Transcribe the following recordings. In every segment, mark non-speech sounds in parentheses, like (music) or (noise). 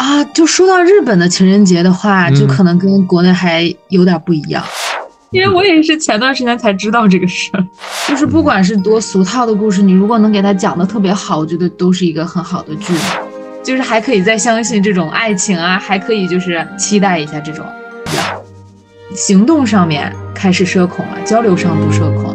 啊，就说到日本的情人节的话，嗯就可能跟国内还有点不一样。因为我也是前段时间才知道这个事儿，就是不管是多俗套的故事，你如果能给他讲的特别好，我觉得都是一个很好的剧，就是还可以再相信这种爱情啊，还可以就是期待一下这种。行动上面开始社恐了，交流上不社恐。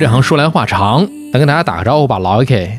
这行说来话长，来跟大家打个招呼吧，老 K。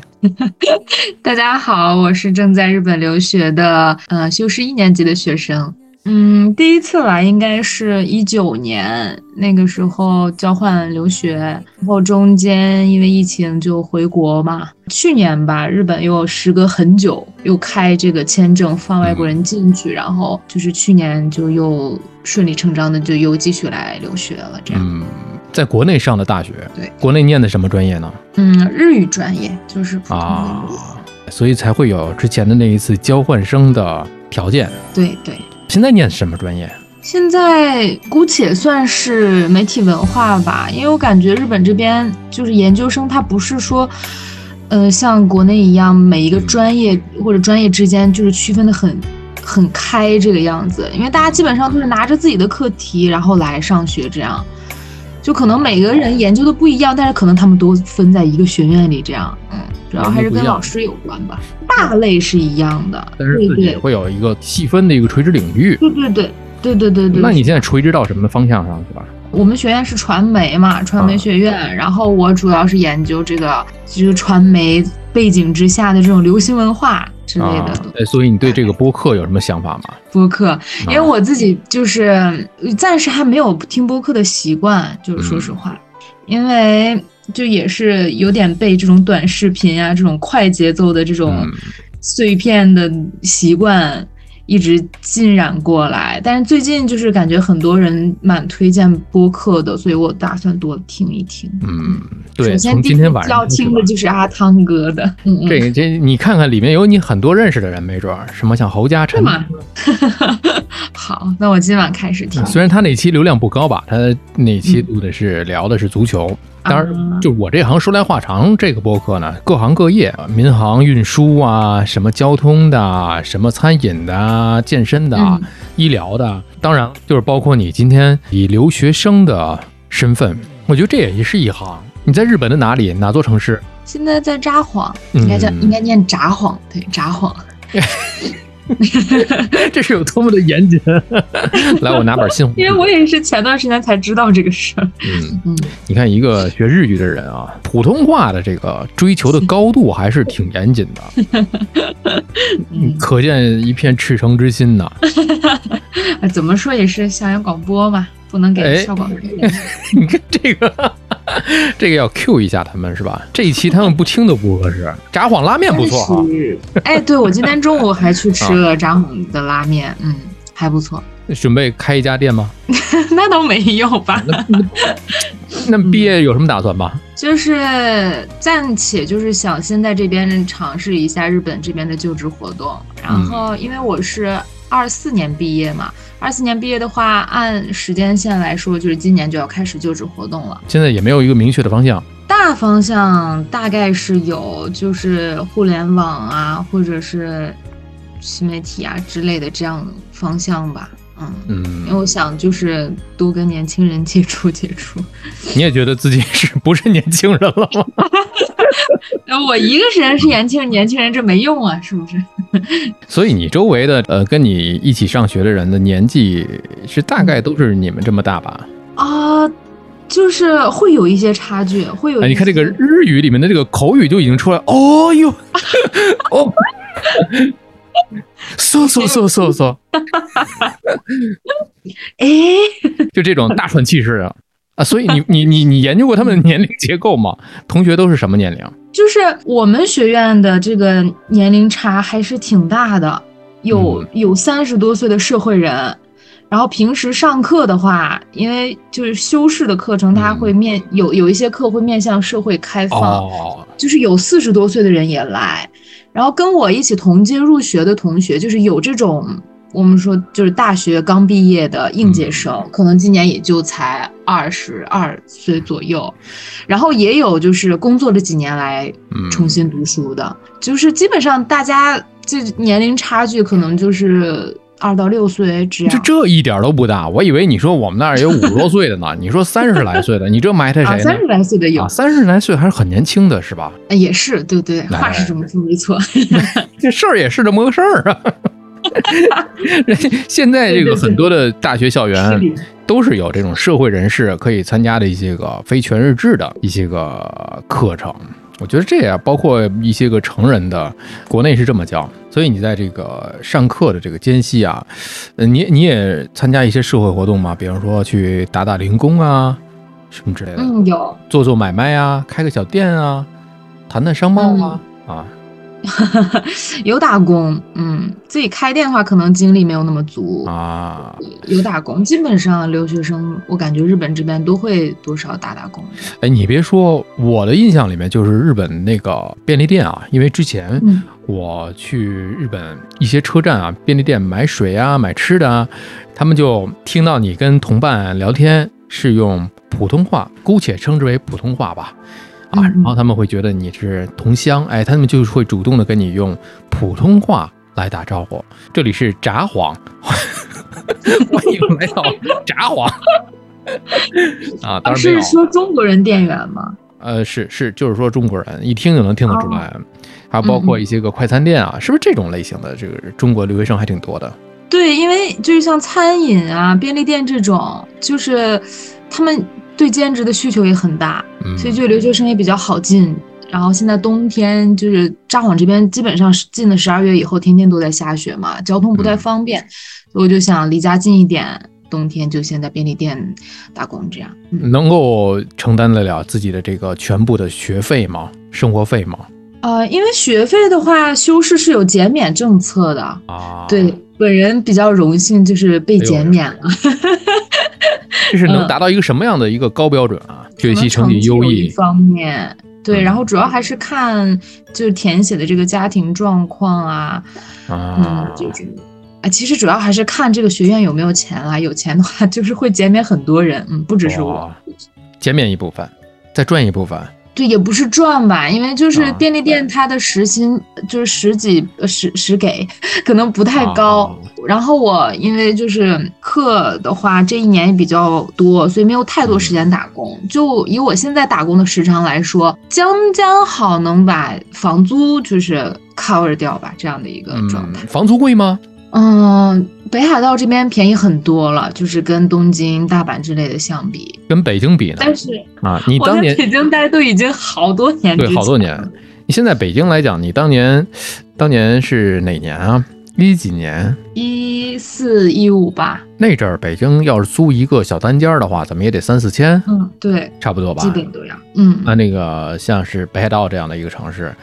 (laughs) 大家好，我是正在日本留学的呃修士一年级的学生。嗯，第一次来应该是一九年，那个时候交换留学，然后中间因为疫情就回国嘛。去年吧，日本又时隔很久又开这个签证放外国人进去，然后就是去年就又顺理成章的就又继续来留学了，这样。嗯，在国内上的大学，对，国内念的什么专业呢？嗯，日语专业就是普通的啊。，所以才会有之前的那一次交换生的条件。对对。现在念什么专业？现在姑且算是媒体文化吧，因为我感觉日本这边就是研究生，他不是说，呃，像国内一样每一个专业或者专业之间就是区分的很很开这个样子，因为大家基本上都是拿着自己的课题然后来上学，这样，就可能每个人研究的不一样，但是可能他们都分在一个学院里这样，嗯，主要还是跟老师有关吧，大类是一样的，但是自己会有一个细分的一个垂直领域。对对对对对对对。那你现在垂直到什么方向上去了？我们学院是传媒嘛，传啊媒学院，然后我主要是研究这个就是传媒背景之下的这种流行文化之类的啊，哎所以你对这个播客有什么想法吗？播客。因为啊我自己就是呃暂时还没有听播客的习惯，就是说实嗯话，因为就也是有点被这种短视频啊这种快节奏的这种嗯碎片的习惯。一直浸染过来，但是最近就是感觉很多人蛮推荐播客的，所以我打算多听一听。嗯，对，首先今天晚上要听的就是阿汤哥的，这个这你看看里面有你很多认识的人，没准儿什么像侯嘉诚。那我今晚开始听。虽然他那期流量不高吧，他那期录的是聊的是足球。当然，啊就我这行说来话长，这个播客呢，各行各业，民航运输啊，什么交通的，什么餐饮的，健身的，嗯医疗的，当然就是包括你今天以留学生的身份，我觉得这也是一行。你在日本的哪里？哪座城市？现在在札幌，应该叫嗯应该念札幌，对，札幌。(laughs) (laughs) 这是有多么的严谨？(laughs) 来，我拿本信。因为我也是前段时间才知道这个事儿。嗯，嗯，你看一个学日语的人啊，普通话的这个追求的高度还是挺严谨的，(laughs) 嗯可见一片赤诚之心呐。啊怎么说也是校园广播嘛，不能给哎校广播。你看这个，(laughs) 这个要 Q 一下他们是吧？这一期他们不听都不合适。札幌拉面不错 (laughs) 哎，对我今天中午还去吃了札幌的拉面，嗯，还不错。准备开一家店吗？(laughs) 那倒没有吧，那毕业有什么打算吗？就是暂且就是想先在这边尝试一下日本这边的就职活动，然后因为我是二四年毕业嘛，二四年毕业的话，按时间线来说，就是今年就要开始就职活动了。现在也没有一个明确的方向。大方向大概是有，就是互联网啊，或者是新媒体啊之类的这样方向吧。嗯，因为嗯，我想就是多跟年轻人接触接触。(laughs) 你也觉得自己是不是年轻人了吗？(laughs) 呃我一个人是年轻人，年轻人这没用啊，是不是？(laughs) 所以你周围的呃跟你一起上学的人的年纪是大概都是你们这么大吧？啊，就是会有一些差距，会有。哎，你看这个日语里面的这个口语就已经出来，哦哟，哦，嗖嗖嗖嗖嗖，(laughs) 哎，就这种大喘气式的啊。所以你你你你研究过他们的年龄结构吗？同学都是什么年龄？就是我们学院的这个年龄差还是挺大的，有有三十多岁的社会人，然后平时上课的话，因为就是修饰的课程，它会面有有一些课会面向社会开放，哦，就是有四十多岁的人也来，然后跟我一起同届入学的同学，就是有这种我们说就是大学刚毕业的应届生，可能今年也就才二十二岁左右，然后也有就是工作了几年来嗯重新读书的，就是基本上大家这年龄差距可能就是二到六岁这这一点都不大。我以为你说我们那儿有五十多岁的呢，(laughs) 你说三十来岁的，你这埋汰啊，谁呢三十？来岁的有啊，，三十来岁还是很年轻的，是吧？呃也是对对，哎话是这么说没错。(laughs) 这事儿也是这么个事儿啊。(laughs) 现在这个很多的大学校园都是有这种社会人士可以参加的一些个非全日制的一些个课程。我觉得这也，包括一些个成人的，国内是这么教，所以你在这个上课的这个间隙啊，呃，你你也参加一些社会活动嘛？比方说去打打零工啊，什么之类的，嗯，有，做做买卖啊，开个小店啊，谈谈商贸啊，啊，(laughs) 有打工，嗯，自己开店的话，可能精力没有那么足。啊，有打工，基本上留学生，我感觉日本这边都会多少打打工。哎，你别说，我的印象里面就是日本那个便利店啊，因为之前嗯我去日本一些车站啊，便利店买水啊、买吃的啊，他们就听到你跟同伴聊天是用普通话，姑且称之为普通话吧。啊，然后他们会觉得你是同乡，哎，他们就会主动的跟你用普通话来打招呼。这里是札幌，(laughs) 欢迎来到札幌。(laughs) 啊，当然没是，说中国人店员吗？呃，是是，就是说中国人一听就能听得出来，还有包括嗯一些个快餐店啊，是不是这种类型的这个中国留学生还挺多的？对，因为就是像餐饮啊、便利店这种，就是他们对兼职的需求也很大，嗯，所以就留学生也比较好进。然后现在冬天就是札幌这边基本上是进了十二月以后，天天都在下雪嘛，交通不太嗯方便，所以我就想离家近一点，冬天就先在便利店打工这样。嗯，能够承担得了自己的这个全部的学费吗？生活费吗？呃，因为学费的话，修士是有减免政策的，啊，对，本人比较荣幸就是被减免了。这是能嗯达到一个什么样的一个高标准啊？学习成绩优异方面，对，嗯然后主要还是看就是填写的这个家庭状况啊，嗯啊，，这种。啊，其实主要还是看这个学院有没有钱啦。有钱的话，(laughs) 就是会减免很多人，嗯，不只是我。减免一部分，再赚一部分，对，也不是赚吧，因为就是啊便利店它的时薪就是十几呃十十给，可能不太高。啊然后我因为就是课的话，这一年也比较多，所以没有太多时间打工。就以我现在打工的时长来说，将将好能把房租就是 cover 掉吧，这样的一个状嗯态。，房租贵吗？嗯，北海道这边便宜很多了，就是跟东京、大阪之类的相比。跟北京比呢？但是啊，你当年北京待都已经好多年，对好多年。你现在北京来讲，你当年当年是哪年啊？一几年？一四一五吧，那阵儿北京要是租一个小单间儿的话，怎么也得三四千，嗯，对，差不多吧基？本都要，嗯，那那个像是北海道这样的一个城市，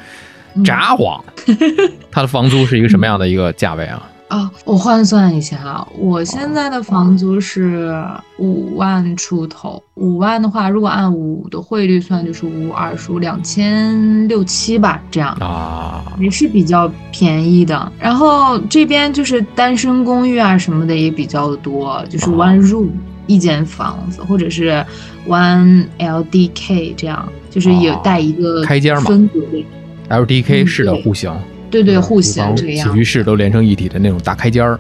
嗯札幌，(laughs) 它的房租是一个什么样的一个价位啊？啊，我换算一下啊，我现在的房租是五万出头，五万的话，如果按五的汇率算，就是五二十五两千六七吧，这样。啊，也是比较便宜的，然后这边就是单身公寓啊什么的也比较多，就是 one room、一间房子，或者是 one LDK 这样，就是有哦带一个开间嘛分隔的，LDK 嗯式的户型，对对，户型这个样起居室都连成一体的那种大开间儿。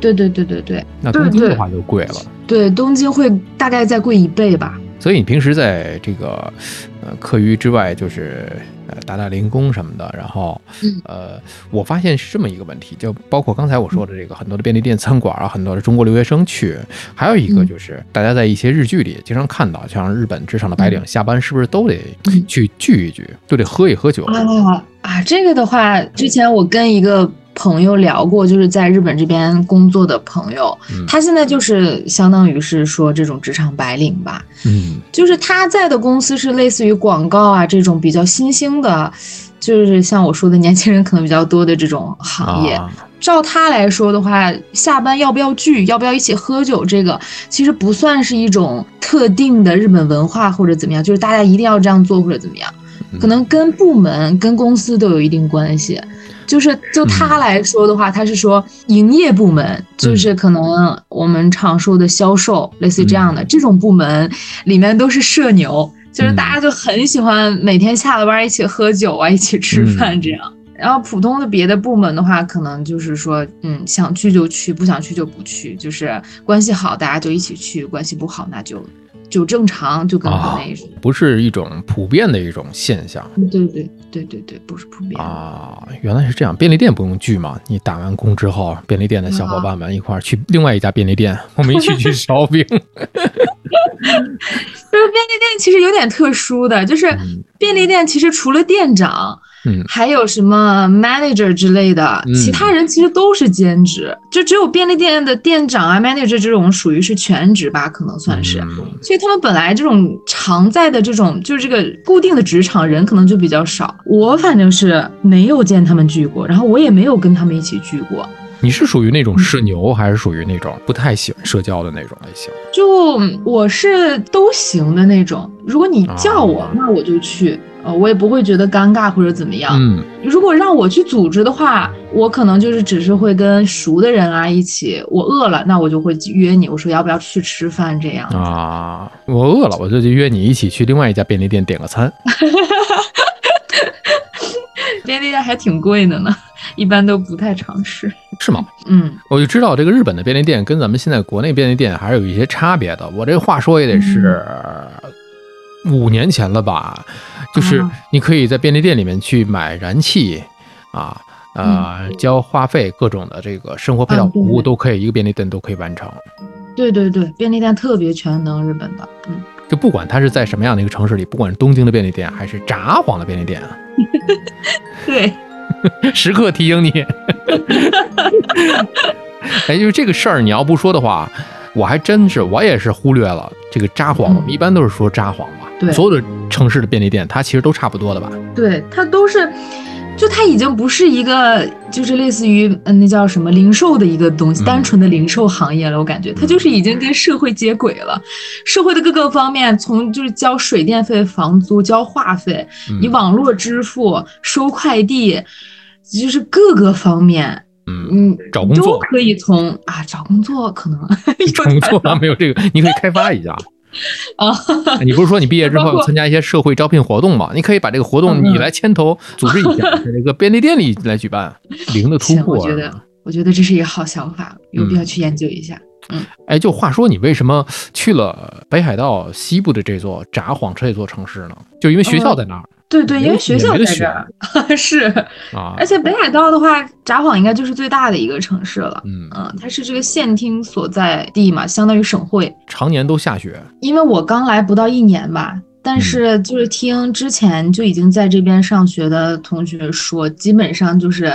对对对对对那对对东京的话就贵了。对，东京会大概再贵一倍吧，所以你平时在这个呃课余之外，就是呃打打零工什么的，然后嗯呃，我发现是这么一个问题，就包括刚才我说的这个很多的便利店、餐馆啊，很多的中国留学生去，还有一个嗯就是大家在一些日剧里经常看到，像日本职场的白领嗯下班是不是都得嗯去聚一聚，都得喝一喝酒？啊啊，这个的话，之前我跟一个朋友聊过，就是在日本这边工作的朋友，嗯。他现在就是相当于是说这种职场白领吧，嗯。就是他在的公司是类似于广告啊这种比较新兴的，就是像我说的年轻人可能比较多的这种行业。啊，照他来说的话，下班要不要聚，要不要一起喝酒，这个其实不算是一种特定的日本文化或者怎么样，就是大家一定要这样做或者怎么样，嗯。可能跟部门、跟公司都有一定关系。就是就他来说的话，他是说营业部门，就是可能我们常说的销售，类似于这样的这种部门里面都是社牛，就是大家就很喜欢每天下了班一起喝酒啊，一起吃饭这样。然后普通的别的部门的话，可能就是说，嗯，想去就去，不想去就不去，就是关系好大家就一起去，关系不好那就就正常，就跟国内似的。不是一种普遍的一种现象。对对对对对，不是普遍。啊，原来是这样。便利店不用聚嘛？你打完工之后，便利店的小伙伴们一块儿去另外一家便利店，我们一起去烧饼。(laughs) 就是便利店其实有点特殊的，就是嗯便利店其实除了店长，嗯还有什么 manager 之类的，嗯其他人其实都是兼职，就只有便利店的店长啊 manager 这种属于是全职吧，可能算是。嗯所以他们本来这种常在的这种就是这个固定的职场人可能就比较少。我反正是没有见他们聚过，然后我也没有跟他们一起聚过。你是属于那种社牛，还是属于那种不太喜欢社交的那种类型？就我是都行的那种，如果你叫我，啊那我就去，呃，我也不会觉得尴尬或者怎么样。嗯如果让我去组织的话，我可能就是只是会跟熟的人啊一起，我饿了，那我就会约你，我说要不要去吃饭这样。啊，我饿了，我就去约你一起去另外一家便利店点个餐。(laughs) 便利店还挺贵的呢，一般都不太尝试。是吗？嗯，我就知道这个日本的便利店跟咱们现在国内便利店还是有一些差别的。我这话说也得是五年前了吧，就是啊你可以在便利店里面去买燃气啊。呃，交话费，各种的这个生活配套服务都可以，一个便利店都可以完成。对对对，便利店特别全能，日本的。嗯，就不管它是在什么样的一个城市里，不管是东京的便利店还是札幌的便利店，(laughs) 对，(laughs) 时刻提醒你。(laughs) 哎，就是这个事儿，你要不说的话，我还真是我也是忽略了这个札幌。嗯我们一般都是说札幌吧，对所有的城市的便利店，它其实都差不多的吧？对，它都是，就它已经不是一个，就是类似于嗯，那叫什么零售的一个东西，嗯单纯的零售行业了。我感觉它就是已经跟社会接轨了，社会的各个方面，从就是交水电费、房租、交话费，嗯你网络支付、收快递，就是各个方面，嗯，嗯，找工作都可以从啊找工作可能 (laughs) 找工作没有这个，你可以开发一下。(laughs) 啊，你不是说你毕业之后要参加一些社会招聘活动吗？你可以把这个活动嗯你来牵头组织一下，(laughs) 在这个便利店里来举办，零的突，破。我觉得我觉得这是一个好想法，有必要嗯去研究一下。嗯哎，就话说，你为什么去了北海道西部的这座札幌这座城市呢？就因为学校在那儿、对对，因为学校在这儿，(laughs) 是，啊。而且北海道的话，札幌应该就是最大的一个城市了。嗯，嗯，它是这个县厅所在地嘛，相当于省会。常年都下雪。因为我刚来不到一年吧，但是就是听之前就已经在这边上学的同学说，基本上就是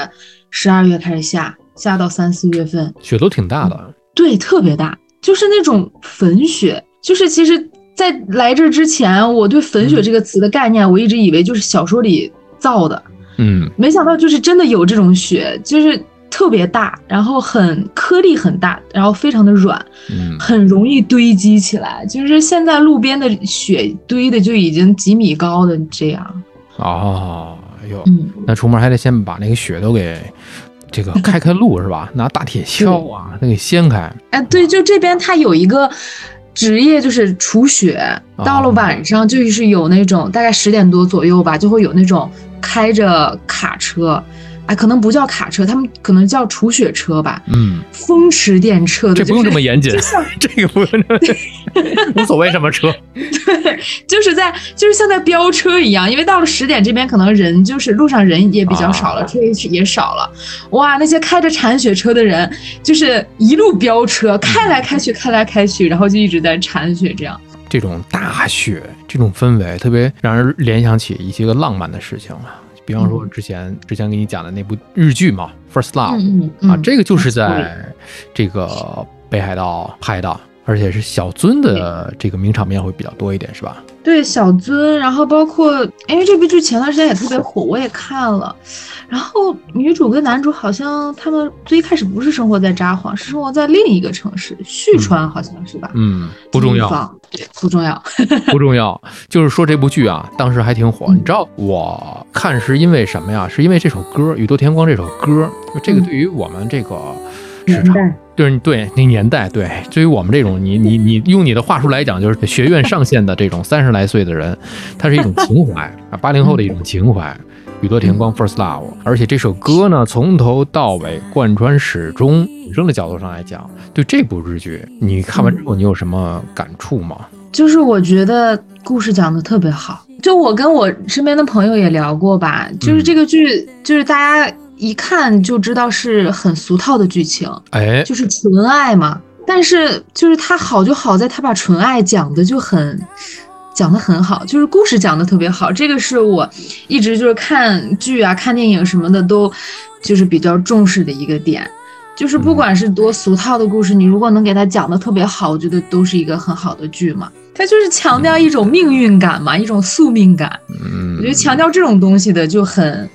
十二月开始下，下到三四月份，雪都挺大的，对，特别大，就是那种粉雪。就是其实，在来这之前，我对粉雪这个词的概念，我一直以为就是小说里造的，嗯没想到就是真的有这种雪，就是特别大，然后很颗粒很大，然后非常的软，嗯，很容易堆积起来。就是现在路边的雪堆的就已经几米高的这样。哦，哎呦，嗯，那出门还得先把那个雪都给这个开开路是吧？拿大铁锹啊，(laughs) 那给掀开。哎，对，就这边它有一个。职业就是除雪，到了晚上就是有那种大概十点多左右吧，就会有那种开着卡车，啊，哎，可能不叫卡车，他们可能叫除雪车吧，嗯，风驰电掣的，这不用这么严谨就像，这个不用这么，无所谓什么车，(laughs) 对，就是在就是像在飙车一样，因为到了十点这边可能人就是路上人也比较少了，啊车也也少了，哇，那些开着铲雪车的人就是一路飙车，开来开去，开来开去，然后就一直在铲雪这样。这种大雪这种氛围，特别让人联想起一些个浪漫的事情啊。比方说之前之前给你讲的那部日剧嘛，《First Love》啊，这个就是在这个北海道拍的，而且是小樽的这个名场面会比较多一点，是吧？对小樽，然后包括因为这部剧前段时间也特别火，我也看了。然后女主跟男主好像他们最一开始不是生活在札幌，是生活在另一个城市旭川，好像是吧？嗯，不重要，对，不重要。(laughs) (laughs) 不重要。就是说这部剧啊，当时还挺火。嗯你知道我看是因为什么呀？是因为这首歌《宇多田光》这首歌，就这个嗯对于我们这个市场。年代，对对，那年代对，对于我们这种你你你用你的话术来讲，就是学院上线的这种三十来岁的人，他是一种情怀啊，八零后的一种情怀。宇多田光 First Love，而且这首歌呢，从头到尾贯穿始终。女生的角度上来讲，对这部日剧，你看完之后，你有什么感触吗？就是我觉得故事讲的特别好。就我跟我身边的朋友也聊过吧，就是这个剧，就是大家一看就知道是很俗套的剧情，哎，就是纯爱嘛。但是就是它好就好在它把纯爱讲的就很。讲的很好，就是故事讲的特别好，这个是我一直就是看剧啊、看电影什么的都就是比较重视的一个点，就是不管是多俗套的故事，你如果能给它讲的特别好，我觉得都是一个很好的剧嘛。它就是强调一种命运感嘛，一种宿命感。嗯，我觉得强调这种东西的就很，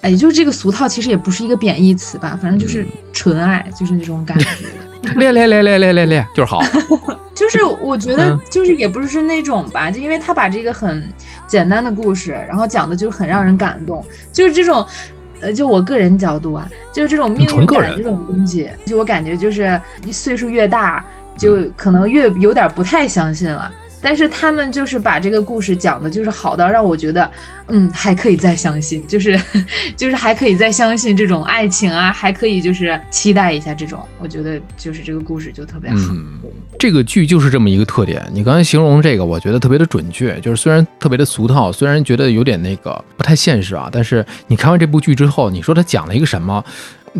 哎，就是这个俗套其实也不是一个贬义词吧，反正就是纯爱，就是那种感觉。(laughs) 练练练练练练练就是好。(laughs) 就是我觉得嗯就是也不是那种吧，就因为他把这个很简单的故事，然后讲的就很让人感动，就是这种。呃，就我个人角度啊，就是这种命运感这种东西，就我感觉就是你岁数越大，就可能越有点不太相信了。但是他们就是把这个故事讲的，就是好到让我觉得，嗯，还可以再相信，就是 (laughs) 就是还可以再相信这种爱情啊，还可以就是期待一下这种，我觉得就是这个故事就特别好。这个剧就是这么一个特点。你刚才形容这个，我觉得特别的准确。就是虽然特别的俗套，虽然觉得有点那个不太现实啊，但是你看完这部剧之后，你说它讲了一个什么？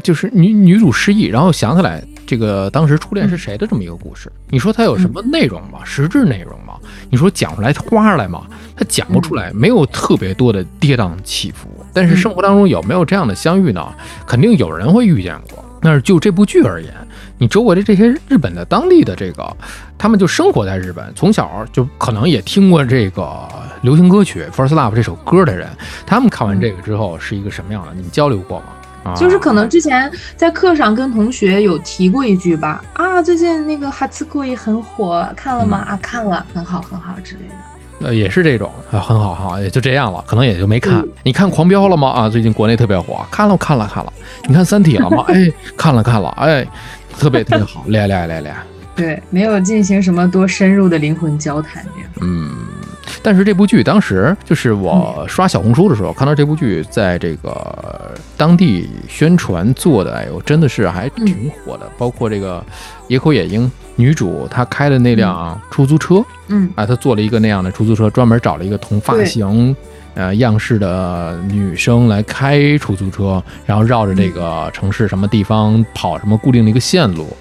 就是女女主失忆，然后想起来这个当时初恋是谁的这么一个故事。你说它有什么内容吗？实质内容吗？你说讲出来花出来吗？它讲不出来，没有特别多的跌宕起伏。但是生活当中有没有这样的相遇呢？肯定有人会遇见过。但是就这部剧而言，你周围的这些日本的当地的这个，他们就生活在日本，从小就可能也听过这个流行歌曲《First Love》这首歌的人，他们看完这个之后是一个什么样的？你们交流过吗？啊，就是可能之前在课上跟同学有提过一句吧，啊，最近那个哈茨库伊很火，看了吗？嗯啊，看了，很好，很好之类的。呃，也是这种啊，很好哈，也就这样了，可能也就没看。嗯你看《狂飙》了吗？啊，最近国内特别火，看了看了看了。你看《三体》了吗？(laughs) 哎，看了看了，哎，特别特别好，厉害厉害厉害厉害。对，没有进行什么多深入的灵魂交谈这样。嗯，但是这部剧当时就是我刷小红书的时候看到这部剧在这个当地宣传做的，哎呦，真的是还挺火的。包括这个野口野樱女主她开的那辆出租车，嗯。啊，她做了一个那样的出租车，专门找了一个同发型。呃，样式的女生来开出租车，然后绕着这个城市什么地方跑什么固定的一个线路，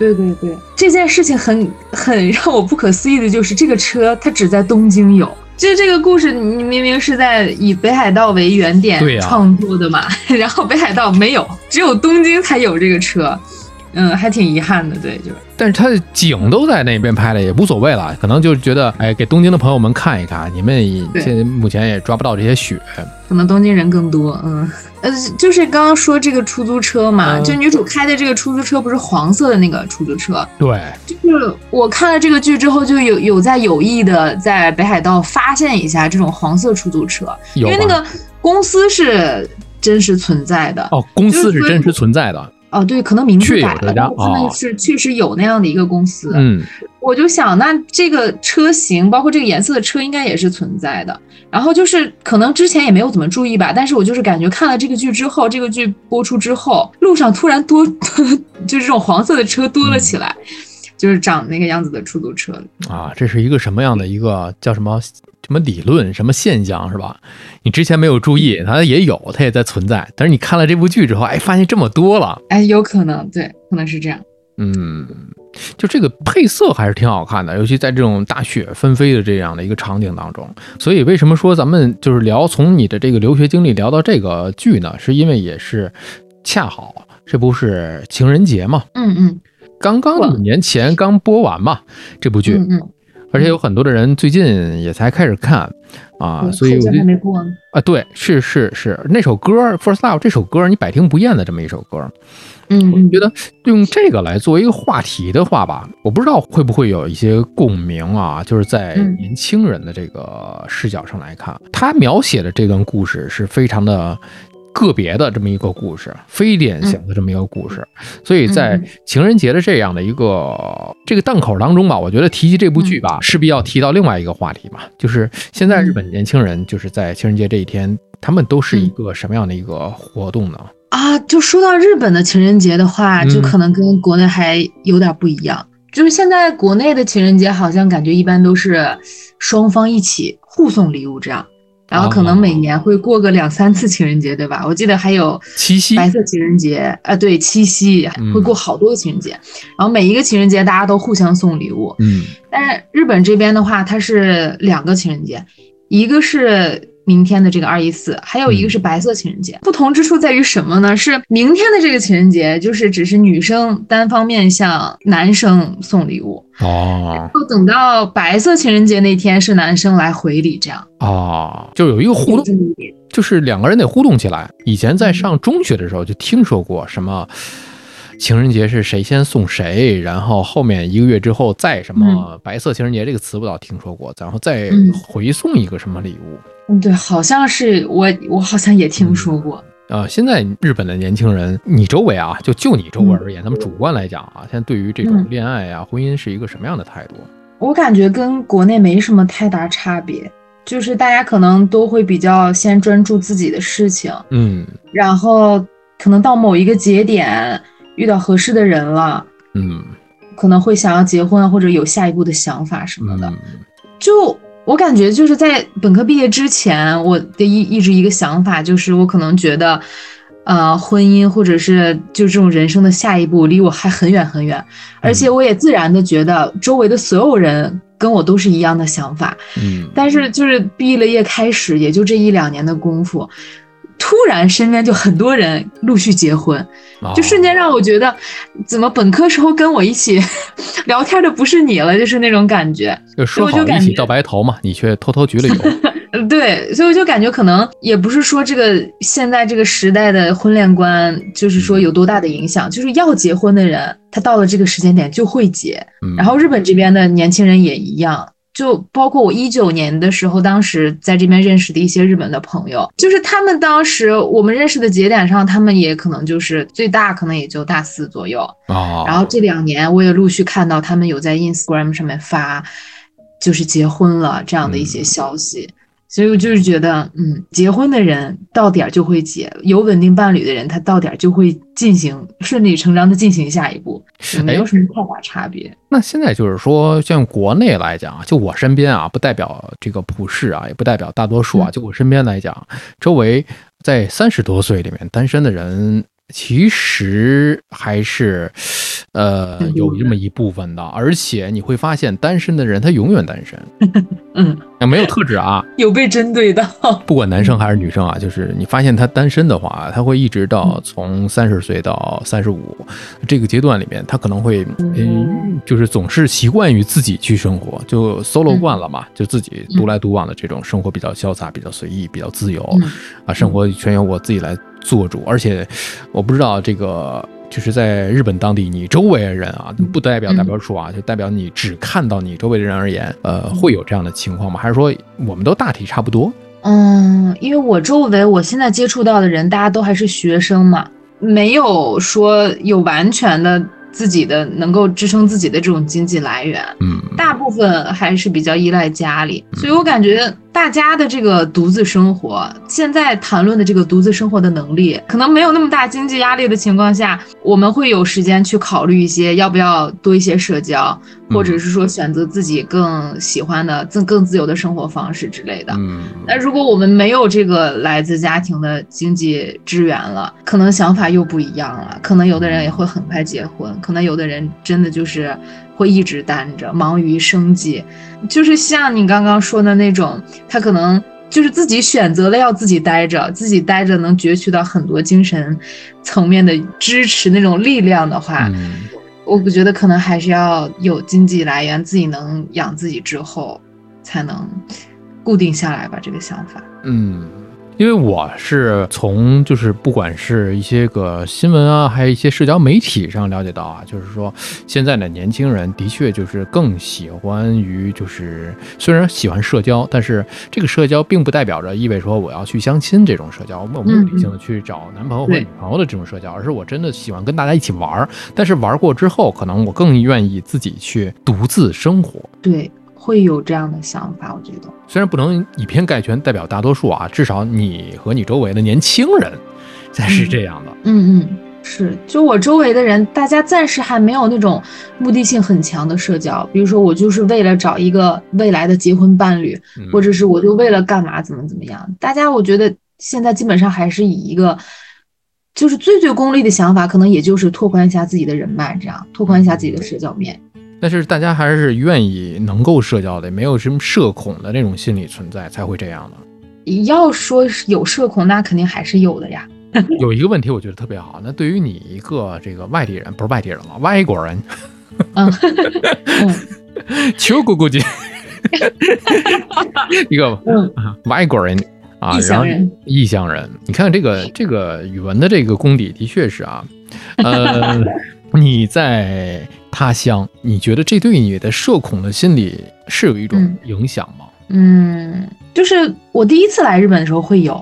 对对对，这件事情很很让我不可思议的就是这个车它只在东京有。就是这个故事，你明明是在以北海道为原点创作的嘛，(laughs) 然后北海道没有，只有东京才有这个车，嗯，还挺遗憾的，对，就是。但是它的景都在那边拍的，也无所谓了。可能就是觉得，哎，给东京的朋友们看一看，你们也现在目前也抓不到这些雪。可能东京人更多，嗯，呃，就是刚刚说这个出租车嘛，嗯就女主开的这个出租车不是黄色的那个出租车，对，就是我看了这个剧之后，就有有在有意的在北海道发现一下这种黄色出租车，因为那个公司是真实存在的，哦，公司是是真实存在的。哦，对，可能名字改了，但是是确实有那样的一个公司。嗯我就想，那这个车型，包括这个颜色的车，应该也是存在的。然后就是可能之前也没有怎么注意吧，但是我就是感觉看了这个剧之后，这个剧播出之后，路上突然多，(laughs) 就是这种黄色的车多了起来，就是长那个样子的出租车。啊，这是一个什么样的一个叫什么什么理论、什么现象是吧？你之前没有注意，它也有，它也在存在。但是你看了这部剧之后，哎，发现这么多了，哎，有可能，对，可能是这样。嗯，就这个配色还是挺好看的，尤其在这种大雪纷飞的这样的一个场景当中。所以为什么说咱们就是聊从你的这个留学经历聊到这个剧呢？是因为也是恰好这不是情人节嘛，嗯嗯刚刚五年前刚播完嘛这部剧，嗯嗯，而且有很多的人最近也才开始看啊，嗯所以我就还没过呢。啊，对，是是是，那首歌《First Love》这首歌你百听不厌的这么一首歌，嗯嗯我觉得用这个来作为一个话题的话吧，我不知道会不会有一些共鸣啊，就是在嗯年轻人的这个视角上来看，他描写的这段故事是非常的。个别的这么一个故事，非典型的这么一个故事，所以在嗯。情人节的这样的一个这个档口当中吧，我觉得提及这部剧吧，势必要提到另外一个话题嘛，就是现在日本年轻人就是在情人节这一天，他们都是一个什么样的一个活动呢？啊，就说到日本的情人节的话，嗯。就可能跟国内还有点不一样。就是现在国内的情人节，好像感觉一般都是双方一起互送礼物这样，然后可能每年会过个两三次情人节，对吧？我记得还有七夕白色情人节啊，对，七夕嗯会过好多个情人节，然后每一个情人节大家都互相送礼物。嗯但是日本这边的话，它是两个情人节，一个是明天的这个二一四，还有一个是白色情人节。不同之处在于什么呢？是明天的这个情人节，就是只是女生单方面向男生送礼物，哦就等到白色情人节那天是男生来回礼，这样哦，就有一个互动，就是两个人得互动起来。以前在上中学的时候就听说过什么。情人节是谁先送谁，然后后面一个月之后再什么“白色情人节”这个词我倒听说过，然后再嗯回送一个什么礼物。嗯，对，好像是我，我好像也听说过。呃，现在日本的年轻人，你周围啊，就就你周围而言，他们主观来讲啊，现在对于这种嗯恋爱啊、婚姻是一个什么样的态度？我感觉跟国内没什么太大差别，就是大家可能都会比较先专注自己的事情，嗯然后可能到某一个节点遇到合适的人了，嗯可能会想要结婚啊或者有下一步的想法什么的。嗯就我感觉就是在本科毕业之前，我的一一直一个想法就是，我可能觉得，呃，婚姻或者是就这种人生的下一步离我还很远很远，而且我也自然的觉得周围的所有人跟我都是一样的想法。嗯，但是就是毕了业开始，也就这一两年的功夫，突然身边就很多人陆续结婚，就瞬间让我觉得，怎么本科时候跟我一起 (laughs) 聊天的不是你了，就是那种感觉。就说好一起到白头嘛，你却偷偷焗了油。呃，(laughs) 对，所以我就感觉可能也不是说这个现在这个时代的婚恋观，就是说有多大的影响，就是要结婚的人，他到了这个时间点就会结。嗯，然后日本这边的年轻人也一样，就包括我一九年的时候，当时在这边认识的一些日本的朋友，就是他们当时我们认识的节点上，他们也可能就是最大可能也就大四左右。啊，然后这两年我也陆续看到他们有在 Instagram 上面发，就是结婚了这样的一些消息。所以我就是觉得，嗯，结婚的人到点儿就会结，有稳定伴侣的人，他到点儿就会进行顺理成章的进行下一步，就没有什么太大差别。那现在就是说，像国内来讲啊，就我身边啊，不代表这个普世啊，也不代表大多数啊，嗯就我身边来讲，周围在三十多岁里面单身的人，其实还是，呃，有这么一部分的，而且你会发现，单身的人他永远单身，(laughs) 嗯，没有特质啊，(laughs) 有被针对到。不管男生还是女生啊，就是你发现他单身的话，他会一直到从三十岁到三十五这个阶段里面，他可能会，嗯，就是总是习惯于自己去生活，就 solo 惯了嘛，就自己独来独往的这种生活比较潇洒、比较随意、比较自由嗯。啊，生活全由我自己来做主。而且我不知道这个。就是在日本当地，你周围的人啊，不代表嗯代表数啊，就代表你只看到你周围的人而言，呃，会有这样的情况吗？还是说我们都大体差不多？嗯，因为我周围我现在接触到的人，大家都还是学生嘛，没有说有完全的自己的能够支撑自己的这种经济来源，嗯，大部分还是比较依赖家里，所以我感觉大家的这个独自生活，现在谈论的这个独自生活的能力，可能没有那么大经济压力的情况下，我们会有时间去考虑一些要不要多一些社交，或者是说选择自己更喜欢的、更更自由的生活方式之类的。嗯，那如果我们没有这个来自家庭的经济支援了，可能想法又不一样了。可能有的人也会很快结婚，可能有的人真的就是会一直单着，忙于生计。就是像你刚刚说的那种，他可能就是自己选择了要自己待着，自己待着能攫取到很多精神层面的支持那种力量的话，嗯我觉得可能还是要有经济来源，自己能养自己之后，才能固定下来吧。这个想法，嗯，因为我是从就是不管是一些个新闻啊，还有一些社交媒体上了解到啊，就是说现在的年轻人的确就是更喜欢于就是虽然喜欢社交，但是这个社交并不代表着意味说我要去相亲这种社交，我没有目的性的去找男朋友或女朋友的这种社交，而是我真的喜欢跟大家一起玩儿，但是玩过之后，可能我更愿意自己去独自生活。对，会有这样的想法，我觉得。虽然不能以偏概全代表大多数啊，至少你和你周围的年轻人才是这样的。嗯嗯，是，就我周围的人，大家暂时还没有那种目的性很强的社交，比如说我就是为了找一个未来的结婚伴侣，嗯或者是我就为了干嘛怎么怎么样。大家我觉得现在基本上还是以一个。就是最最功利的想法，可能也就是拓宽一下自己的人脉，这样拓宽一下自己的社交面。但是大家还是愿意能够社交的，没有什么社恐的那种心理存在，才会这样的。要说是有社恐，那肯定还是有的呀。(laughs) 有一个问题，我觉得特别好。那对于你一个这个外地人，不是外地人了，外国人，(laughs) 嗯嗯求咕咕叽，(laughs) 一个嗯，外国人啊，然后异乡人，你看这个这个语文的这个功底的确是啊，呃，你在他乡，你觉得这对你的社恐的心理是有一种嗯。影响吗？嗯，就是我第一次来日本的时候会有，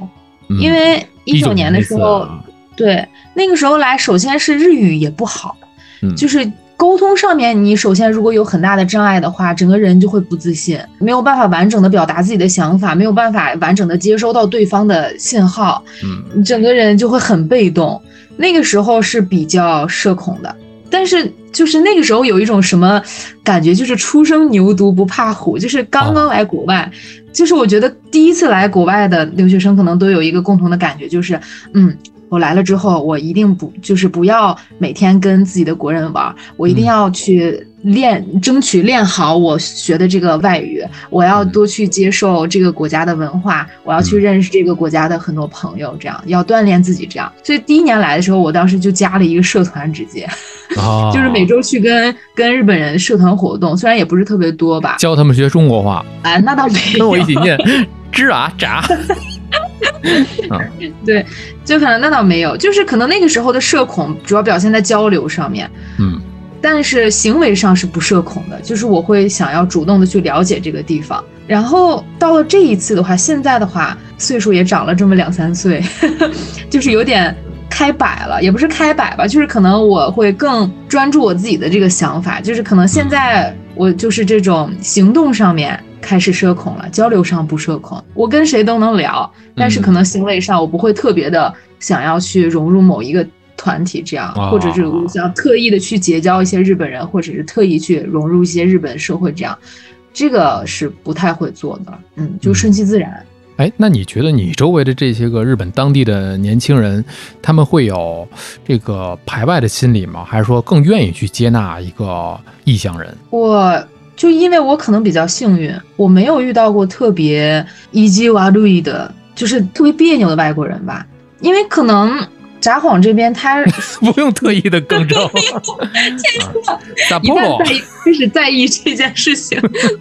嗯。因为一九年的时候，对那个时候来，首先是日语也不好，嗯。就是沟通上面，你首先如果有很大的障碍的话，整个人就会不自信，没有办法完整的表达自己的想法，没有办法完整的接收到对方的信号，嗯。你整个人就会很被动。那个时候是比较社恐的，但是就是那个时候有一种什么感觉，就是初生牛犊不怕虎，就是刚刚来国外，就是我觉得第一次来国外的留学生可能都有一个共同的感觉，就是嗯。我来了之后，我一定不就是不要每天跟自己的国人玩，我一定嗯要去练，争取练好我学的这个外语。我要多去接受这个国家的文化，我要去嗯认识这个国家的很多朋友，这样要锻炼自己。这样，所以第一年来的时候，我当时就加了一个社团，直接啊，(laughs) 就是每周去跟跟日本人社团活动，虽然也不是特别多吧，教他们学中国话，啊，那倒没有，跟我一起念 (laughs) 吱啊喳。(laughs) (laughs) (laughs) 对，就可能那倒没有，就是可能那个时候的社恐主要表现在交流上面，嗯。但是行为上是不社恐的，就是我会想要主动的去了解这个地方。然后到了这一次的话，现在的话岁数也长了这么两三岁，(laughs) 就是有点开摆了，也不是开摆吧，就是可能我会更专注我自己的这个想法，就是可能现在我就是这种行动上面开始社恐了，交流上不社恐，我跟谁都能聊，但是可能行为上我不会特别的想要去融入某一个。团体这样，哦或者是我想特意的去结交一些日本人，或者是特意去融入一些日本社会，这样，这个是不太会做的。嗯，就顺其自然。哎，那你觉得你周围的这些个日本当地的年轻人，他们会有这个排外的心理吗？还是说更愿意去接纳一个异乡人？我就因为我可能比较幸运，我没有遇到过特别一击瓦路易的，就是特别别扭的外国人吧，因为可能。札幌这边，他 (laughs) 不用特意的更正。(laughs) 一旦在意开始在意这件事情，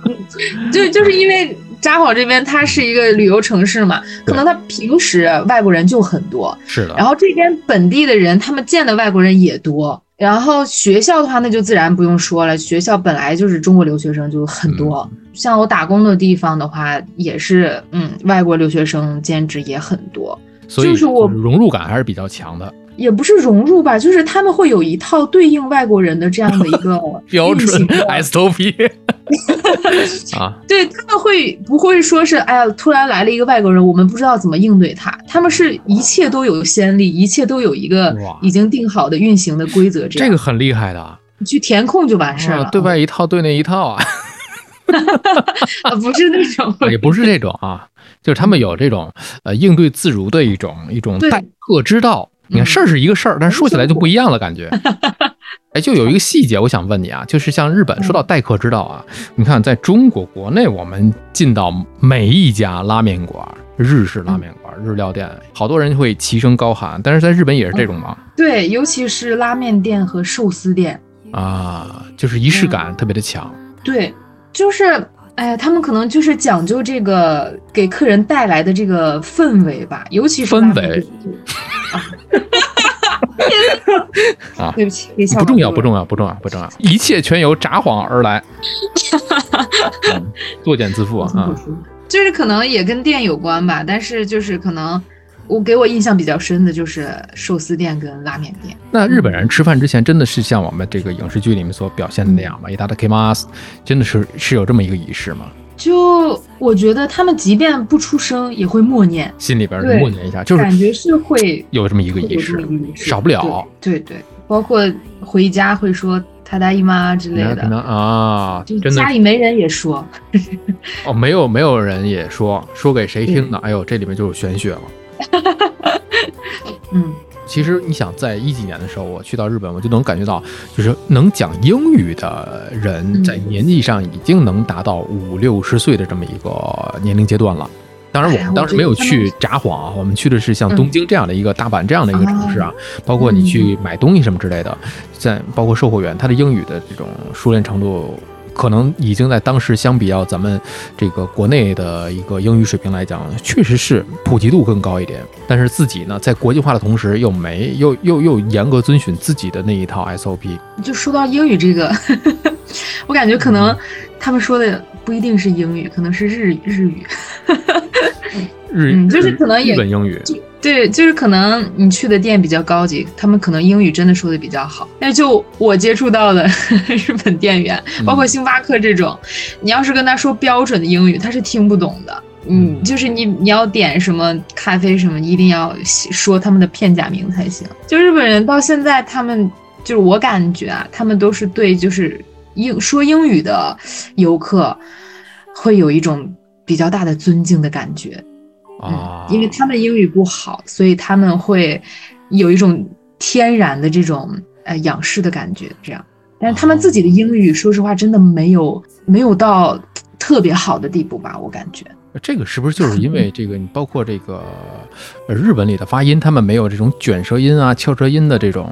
(laughs) 就就是因为札幌这边它是一个旅游城市嘛，可能他平时外国人就很多，是的。然后这边本地的人，他们见的外国人也多。然后学校的话，那就自然不用说了，学校本来就是中国留学生就很多。嗯、像我打工的地方的话，也是嗯，外国留学生兼职也很多。所以就是我融入感还是比较强的。也不是融入吧，就是他们会有一套对应外国人的这样的一个 (laughs) 标准 SOP (laughs) 啊，对他们会不会说是哎呀，突然来了一个外国人，我们不知道怎么应对他？他们是一切都有先例，一切都有一个已经定好的运行的规则，这样这个很厉害的去填空就完事儿了。对外一套对内一套啊，(laughs) 啊，不是那种也不是这种啊，就是他们有这种呃应对自如的一种一种待客之道。你看嗯事儿是一个事儿，但是说起来就不一样了，感觉。(laughs) 哎，就有一个细节，我想问你啊，就是像日本说到待客之道啊，你看在中国国内，我们进到每一家拉面馆、日式拉面馆、日料店，好多人会齐声高喊，但是在日本也是这种吗？对，尤其是拉面店和寿司店，啊，就是仪式感特别的强。对，就是哎呀，他们可能就是讲究这个给客人带来的这个氛围吧，尤其是氛围店啊。啊对不起，别笑不重要，不重要，不重要，不重要，(laughs) 一切全由札幌而来。(laughs) 嗯作茧自缚啊！就是可能也跟店有关吧，但是就是可能我给我印象比较深的就是寿司店跟拉面店。那日本人吃饭之前真的是像我们这个影视剧里面所表现的那样吗？伊达的 k m a s 真的是是有这么一个仪式吗？就我觉得他们即便不出声也会默念，心里边对默念一下，就是感觉是会有这么一个仪式少不了。对对对，包括回家会说“他大姨妈”之类可能的，啊，就真的家里没人也说。哦，没有没有人也说说给谁听呢？哎呦，这里面就有玄学了。(laughs) 嗯，其实你想，在一几年的时候，我去到日本，我就能感觉到，就是能讲英语的人，嗯在年纪上已经能达到五六十岁的这么一个年龄阶段了。当然，我们当时没有去札幌啊，我们去的是像嗯东京这样的一个大阪这样的一个城市啊，包括你去买东西什么之类的，在包括售货员，他的英语的这种熟练程度。可能已经在当时相比较咱们这个国内的一个英语水平来讲，确实是普及度更高一点。但是自己呢，在国际化的同时，又没又又又严格遵循自己的那一套 SOP。就说到英语这个，(laughs) 我感觉可能他们说的不一定是英语，可能是日日语。日嗯就是可能也日本英语，对，就是可能你去的店比较高级，他们可能英语真的说的比较好。但是就我接触到的 (laughs) 日本店员，包括星巴克这种，你要是跟他说标准的英语，他是听不懂的。嗯，嗯就是你你要点什么咖啡什么，一定要说他们的片假名才行。就日本人到现在，他们就是我感觉啊，他们都是对就是英说英语的游客会有一种比较大的尊敬的感觉。啊，因为他们英语不好，所以他们会有一种天然的这种呃仰视的感觉，这样。但是他们自己的英语，说实话，真的没有没有到特别好的地步吧，我感觉。这个是不是就是因为这个？你包括这个呃日本里的发音，他们没有这种卷舌音啊、翘舌音的这种，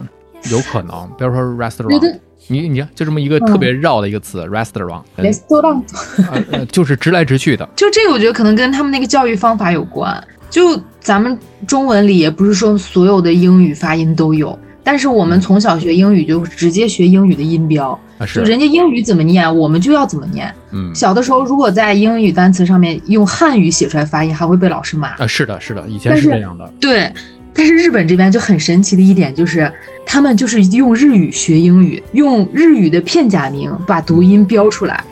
有可能。比如说 restaurant，你你看就这么一个特别绕的一个词、restaurant，嗯 restaurant 呃呃就是直来直去的。就这个，我觉得可能跟他们那个教育方法有关。就咱们中文里也不是说所有的英语发音都有，但是我们从小学英语就直接学英语的音标，啊，是就，人家英语怎么念，我们就要怎么念。嗯小的时候，如果在英语单词上面用汉语写出来发音，还会被老师骂。啊，是的，是的，以前是这样的。对，但是日本这边就很神奇的一点就是，他们就是用日语学英语，用日语的片假名把读音标出来，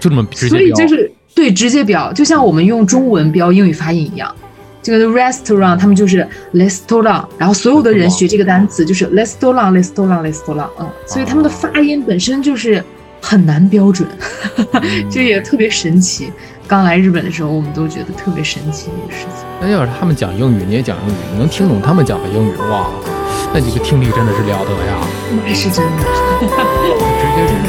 就这么直接所以标就是对直接标，就像我们用中文标英语发音一样。这个 restaurant 他们就是 restaurant，然后所有的人学这个单词就是 restaurant restaurant restaurant，嗯，所以他们的发音本身就是很难标准，嗯 (laughs) 这也特别神奇。刚来日本的时候，我们都觉得特别神奇的事情。那要是他们讲英语，你也讲英语，你能听懂他们讲的英语，哇，那这个听力真的是了得呀！那是真的。(laughs) 直接